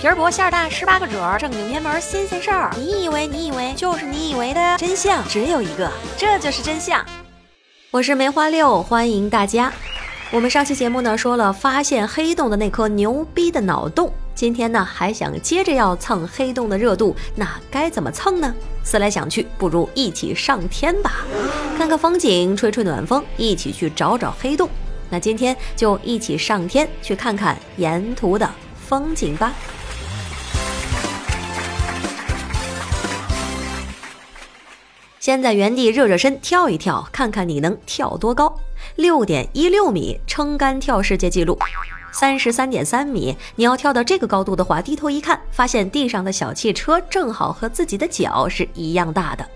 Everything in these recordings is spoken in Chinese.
皮儿薄馅儿大，十八个褶儿，正经偏门新鲜事儿。你以为你以为就是你以为的真相只有一个，这就是真相。我是梅花六，欢迎大家。我们上期节目呢说了发现黑洞的那颗牛逼的脑洞，今天呢还想接着要蹭黑洞的热度，那该怎么蹭呢？思来想去，不如一起上天吧，看看风景，吹吹暖风，一起去找找黑洞。那今天就一起上天去看看沿途的风景吧。先在原地热热身，跳一跳，看看你能跳多高。六点一六米，撑杆跳世界纪录。三十三点三米，你要跳到这个高度的话，低头一看，发现地上的小汽车正好和自己的脚是一样大的。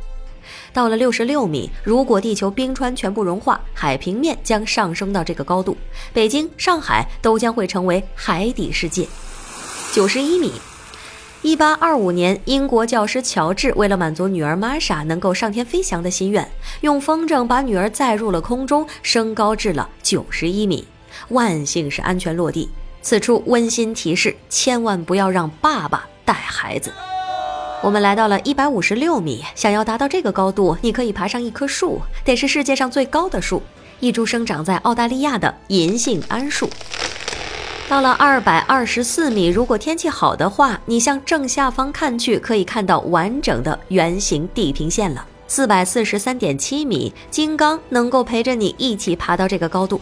到了六十六米，如果地球冰川全部融化，海平面将上升到这个高度，北京、上海都将会成为海底世界。九十一米。一八二五年，英国教师乔治为了满足女儿玛莎能够上天飞翔的心愿，用风筝把女儿载入了空中，升高至了九十一米。万幸是安全落地。此处温馨提示：千万不要让爸爸带孩子。我们来到了一百五十六米，想要达到这个高度，你可以爬上一棵树，得是世界上最高的树——一株生长在澳大利亚的银杏桉树。到了二百二十四米，如果天气好的话，你向正下方看去，可以看到完整的圆形地平线了。四百四十三点七米，金刚能够陪着你一起爬到这个高度。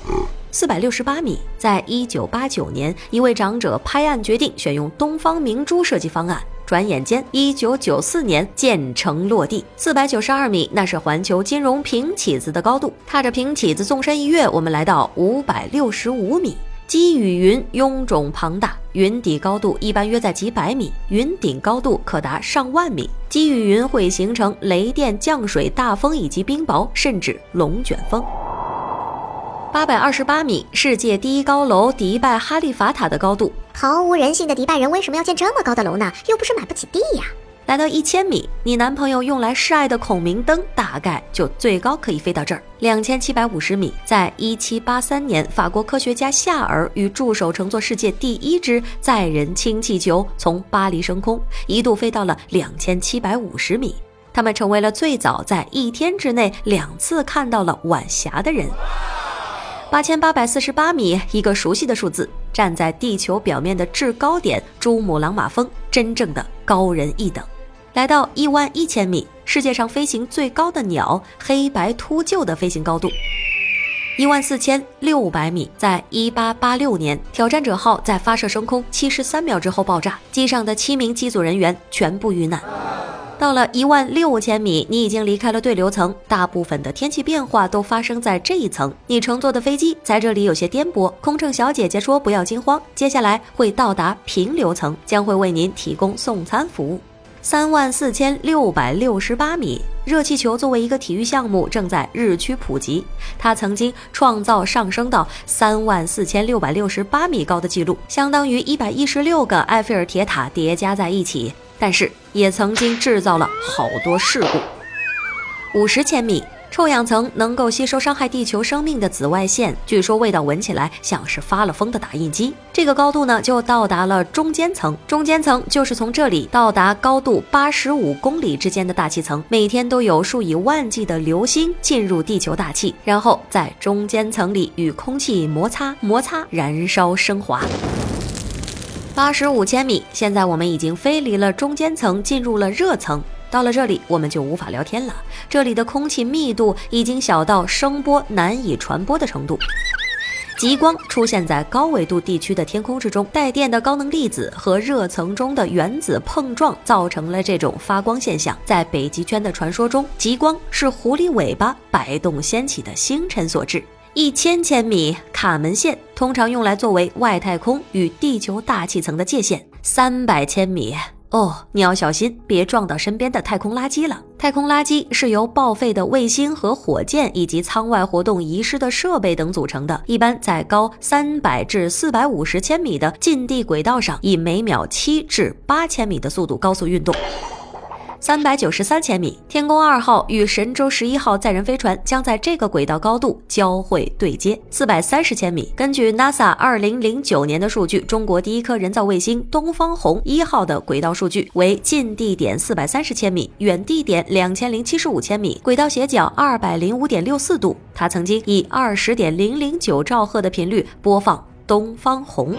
四百六十八米，在一九八九年，一位长者拍案决定选用东方明珠设计方案，转眼间一九九四年建成落地。四百九十二米，那是环球金融平起子的高度。踏着平起子纵身一跃，我们来到五百六十五米。积雨云臃肿庞大，云底高度一般约在几百米，云顶高度可达上万米。积雨云会形成雷电、降水、大风以及冰雹，甚至龙卷风。八百二十八米，世界第一高楼迪拜哈利法塔的高度。毫无人性的迪拜人为什么要建这么高的楼呢？又不是买不起地呀。来到一千米，你男朋友用来示爱的孔明灯大概就最高可以飞到这儿。两千七百五十米，在一七八三年，法国科学家夏尔与助手乘坐世界第一只载人氢气球从巴黎升空，一度飞到了两千七百五十米。他们成为了最早在一天之内两次看到了晚霞的人。八千八百四十八米，一个熟悉的数字，站在地球表面的制高点珠穆朗玛峰，真正的高人一等。来到一万一千米，世界上飞行最高的鸟——黑白秃鹫的飞行高度。一万四千六百米，在一八八六年，挑战者号在发射升空七十三秒之后爆炸，机上的七名机组人员全部遇难。到了一万六千米，你已经离开了对流层，大部分的天气变化都发生在这一层。你乘坐的飞机在这里有些颠簸，空乘小姐姐说不要惊慌，接下来会到达平流层，将会为您提供送餐服务。三万四千六百六十八米，热气球作为一个体育项目正在日趋普及。它曾经创造上升到三万四千六百六十八米高的记录，相当于一百一十六个埃菲尔铁塔叠加在一起。但是也曾经制造了好多事故。五十千米。臭氧层能够吸收伤害地球生命的紫外线，据说味道闻起来像是发了疯的打印机。这个高度呢，就到达了中间层。中间层就是从这里到达高度八十五公里之间的大气层。每天都有数以万计的流星进入地球大气，然后在中间层里与空气摩擦、摩擦、燃烧、升华。八十五千米，现在我们已经飞离了中间层，进入了热层。到了这里，我们就无法聊天了。这里的空气密度已经小到声波难以传播的程度。极光出现在高纬度地区的天空之中，带电的高能粒子和热层中的原子碰撞，造成了这种发光现象。在北极圈的传说中，极光是狐狸尾巴摆动掀起的星辰所致。一千千米，卡门线通常用来作为外太空与地球大气层的界限。三百千米。哦，你要小心，别撞到身边的太空垃圾了。太空垃圾是由报废的卫星和火箭，以及舱外活动遗失的设备等组成的。一般在高三百至四百五十千米的近地轨道上，以每秒七至八千米的速度高速运动。三百九十三千米，天宫二号与神舟十一号载人飞船将在这个轨道高度交会对接。四百三十千米，根据 NASA 二零零九年的数据，中国第一颗人造卫星东方红一号的轨道数据为近地点四百三十千米，远地点两千零七十五千米，轨道斜角二百零五点六四度。它曾经以二十点零零九兆赫的频率播放东方红。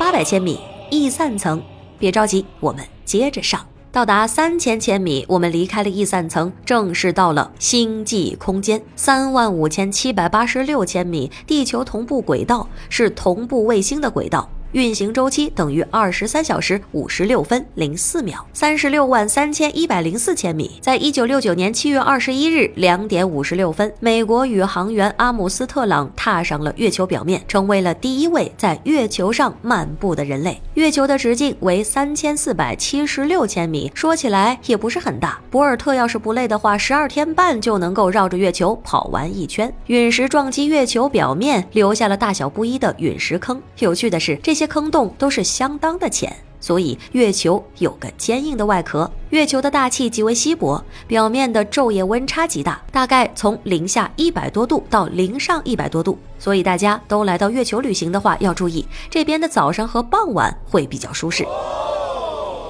八百千米逸散层，别着急，我们接着上。到达三千千米，我们离开了易散层，正式到了星际空间。三万五千七百八十六千米，地球同步轨道是同步卫星的轨道。运行周期等于二十三小时五十六分零四秒，三十六万三千一百零四千米。在一九六九年七月二十一日两点五十六分，美国宇航员阿姆斯特朗踏上了月球表面，成为了第一位在月球上漫步的人类。月球的直径为三千四百七十六千米，说起来也不是很大。博尔特要是不累的话，十二天半就能够绕着月球跑完一圈。陨石撞击月球表面，留下了大小不一的陨石坑。有趣的是，这这些。坑洞都是相当的浅，所以月球有个坚硬的外壳。月球的大气极为稀薄，表面的昼夜温差极大，大概从零下一百多度到零上一百多度。所以大家都来到月球旅行的话，要注意这边的早上和傍晚会比较舒适。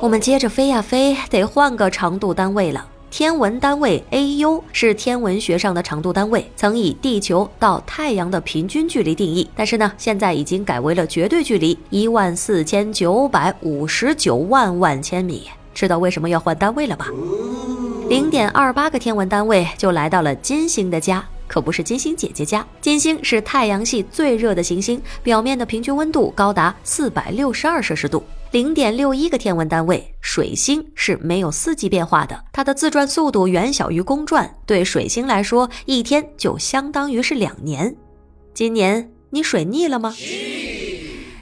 我们接着飞呀飞，得换个长度单位了。天文单位 AU 是天文学上的长度单位，曾以地球到太阳的平均距离定义，但是呢，现在已经改为了绝对距离，一万四千九百五十九万万千米。知道为什么要换单位了吧？零点二八个天文单位就来到了金星的家。可不是金星姐姐家，金星是太阳系最热的行星，表面的平均温度高达四百六十二摄氏度。零点六一个天文单位，水星是没有四季变化的，它的自转速度远小于公转，对水星来说，一天就相当于是两年。今年你水逆了吗？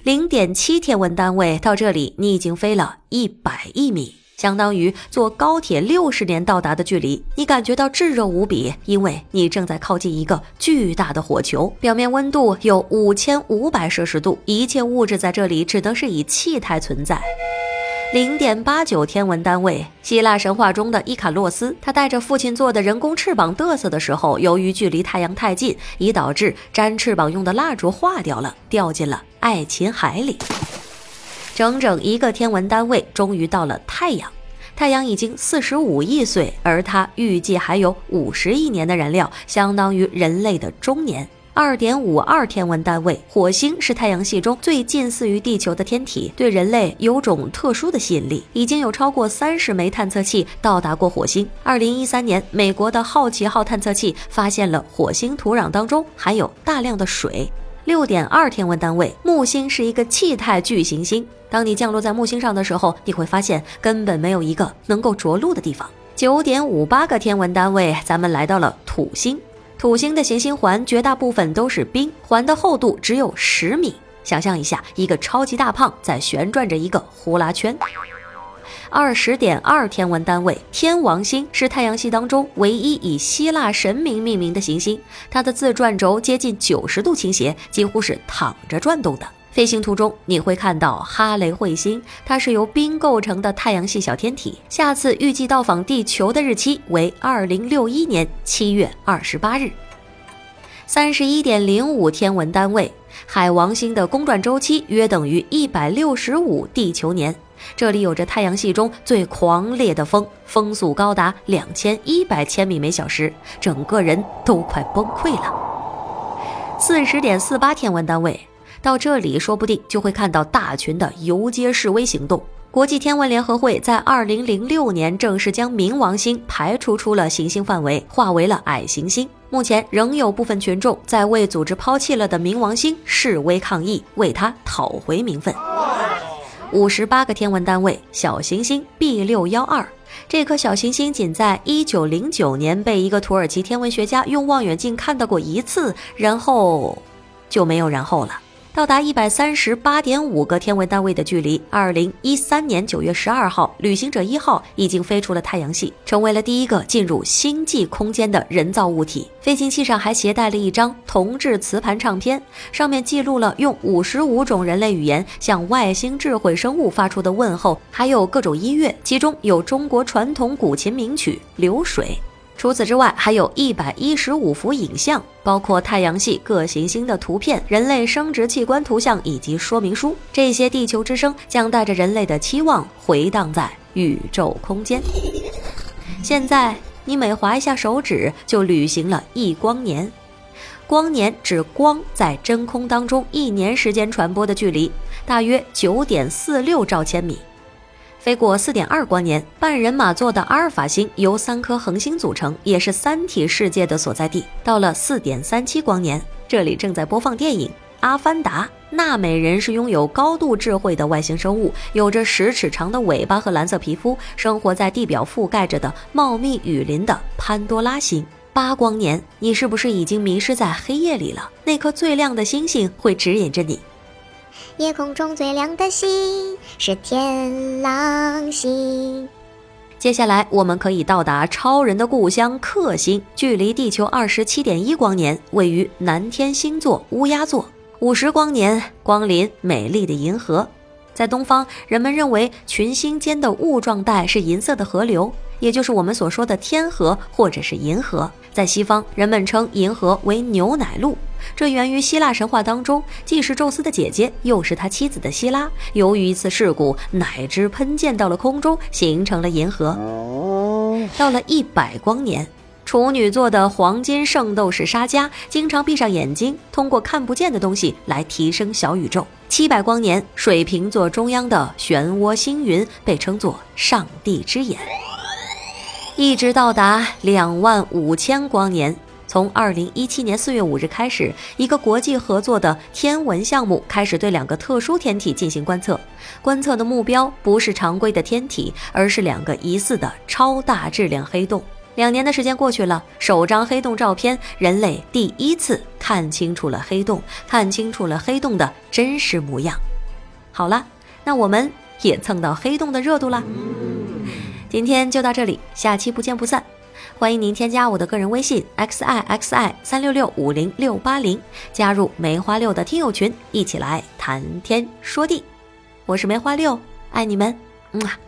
零点七天文单位，到这里你已经飞了一百亿米。相当于坐高铁六十年到达的距离，你感觉到炙热无比，因为你正在靠近一个巨大的火球，表面温度有五千五百摄氏度，一切物质在这里只能是以气态存在。零点八九天文单位，希腊神话中的伊卡洛斯，他带着父亲做的人工翅膀嘚瑟的时候，由于距离太阳太近，已导致粘翅膀用的蜡烛化掉了，掉进了爱琴海里。整整一个天文单位，终于到了太阳。太阳已经四十五亿岁，而它预计还有五十亿年的燃料，相当于人类的中年。二点五二天文单位，火星是太阳系中最近似于地球的天体，对人类有种特殊的吸引力。已经有超过三十枚探测器到达过火星。二零一三年，美国的好奇号探测器发现了火星土壤当中含有大量的水。六点二天文单位，木星是一个气态巨行星。当你降落在木星上的时候，你会发现根本没有一个能够着陆的地方。九点五八个天文单位，咱们来到了土星。土星的行星环绝大部分都是冰，环的厚度只有十米。想象一下，一个超级大胖在旋转着一个呼啦圈。二十点二天文单位，天王星是太阳系当中唯一以希腊神明命名的行星。它的自转轴接近九十度倾斜，几乎是躺着转动的。飞行途中你会看到哈雷彗星，它是由冰构成的太阳系小天体。下次预计到访地球的日期为二零六一年七月二十八日。三十一点零五天文单位，海王星的公转周期约等于一百六十五地球年。这里有着太阳系中最狂烈的风，风速高达两千一百千米每小时，整个人都快崩溃了。四十点四八天文单位，到这里说不定就会看到大群的游街示威行动。国际天文联合会在二零零六年正式将冥王星排除出了行星范围，划为了矮行星。目前仍有部分群众在为组织抛弃了的冥王星示威抗议，为它讨回名分。五十八个天文单位，小行星 B 六幺二，这颗小行星仅在一九零九年被一个土耳其天文学家用望远镜看到过一次，然后就没有然后了。到达一百三十八点五个天文单位的距离。二零一三年九月十二号，旅行者一号已经飞出了太阳系，成为了第一个进入星际空间的人造物体。飞行器上还携带了一张铜制磁盘唱片，上面记录了用五十五种人类语言向外星智慧生物发出的问候，还有各种音乐，其中有中国传统古琴名曲《流水》。除此之外，还有一百一十五幅影像，包括太阳系各行星的图片、人类生殖器官图像以及说明书。这些地球之声将带着人类的期望回荡在宇宙空间。现在，你每划一下手指，就旅行了一光年。光年指光在真空当中一年时间传播的距离，大约九点四六兆千米。飞过四点二光年，半人马座的阿尔法星由三颗恒星组成，也是三体世界的所在地。到了四点三七光年，这里正在播放电影《阿凡达》。纳美人是拥有高度智慧的外星生物，有着十尺长的尾巴和蓝色皮肤，生活在地表覆盖着的茂密雨林的潘多拉星。八光年，你是不是已经迷失在黑夜里了？那颗最亮的星星会指引着你。夜空中最亮的星是天狼星。接下来，我们可以到达超人的故乡克星，距离地球二十七点一光年，位于南天星座乌鸦座。五十光年，光临美丽的银河。在东方，人们认为群星间的雾状带是银色的河流，也就是我们所说的天河或者是银河。在西方，人们称银河为牛奶路。这源于希腊神话当中，既是宙斯的姐姐，又是他妻子的希拉，由于一次事故，奶汁喷溅到了空中，形成了银河。到了一百光年，处女座的黄金圣斗士沙加经常闭上眼睛，通过看不见的东西来提升小宇宙。七百光年，水瓶座中央的漩涡星云被称作上帝之眼，一直到达两万五千光年。从二零一七年四月五日开始，一个国际合作的天文项目开始对两个特殊天体进行观测。观测的目标不是常规的天体，而是两个疑似的超大质量黑洞。两年的时间过去了，首张黑洞照片，人类第一次看清楚了黑洞，看清楚了黑洞的真实模样。好了，那我们也蹭到黑洞的热度啦。今天就到这里，下期不见不散。欢迎您添加我的个人微信 x i x i 三六六五零六八零，加入梅花六的听友群，一起来谈天说地。我是梅花六，爱你们，嗯。